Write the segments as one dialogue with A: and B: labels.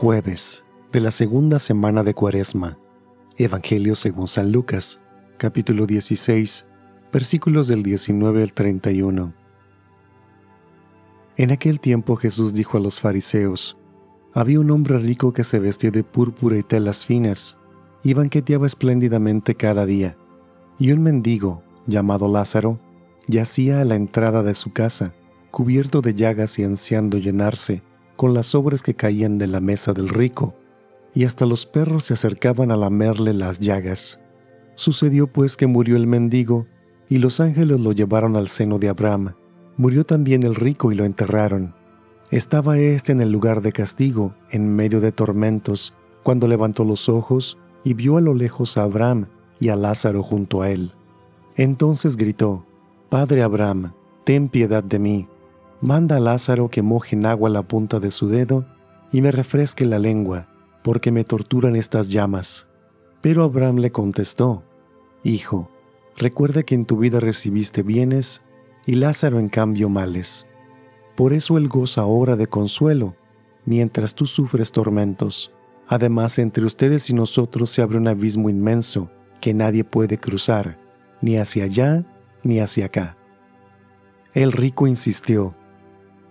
A: Jueves de la segunda semana de Cuaresma. Evangelio según San Lucas, capítulo 16, versículos del 19 al 31. En aquel tiempo Jesús dijo a los fariseos, había un hombre rico que se vestía de púrpura y telas finas, y banqueteaba espléndidamente cada día, y un mendigo, llamado Lázaro, yacía a la entrada de su casa, cubierto de llagas y ansiando llenarse, con las sobras que caían de la mesa del rico, y hasta los perros se acercaban a lamerle las llagas. Sucedió pues que murió el mendigo, y los ángeles lo llevaron al seno de Abraham. Murió también el rico y lo enterraron. Estaba éste en el lugar de castigo, en medio de tormentos, cuando levantó los ojos y vio a lo lejos a Abraham y a Lázaro junto a él. Entonces gritó, Padre Abraham, ten piedad de mí Manda a Lázaro que moje en agua la punta de su dedo y me refresque la lengua, porque me torturan estas llamas. Pero Abraham le contestó, Hijo, recuerda que en tu vida recibiste bienes y Lázaro en cambio males. Por eso él goza ahora de consuelo, mientras tú sufres tormentos. Además, entre ustedes y nosotros se abre un abismo inmenso que nadie puede cruzar, ni hacia allá ni hacia acá. El rico insistió,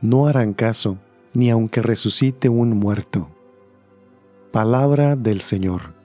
A: no harán caso, ni aunque resucite un muerto. Palabra del Señor.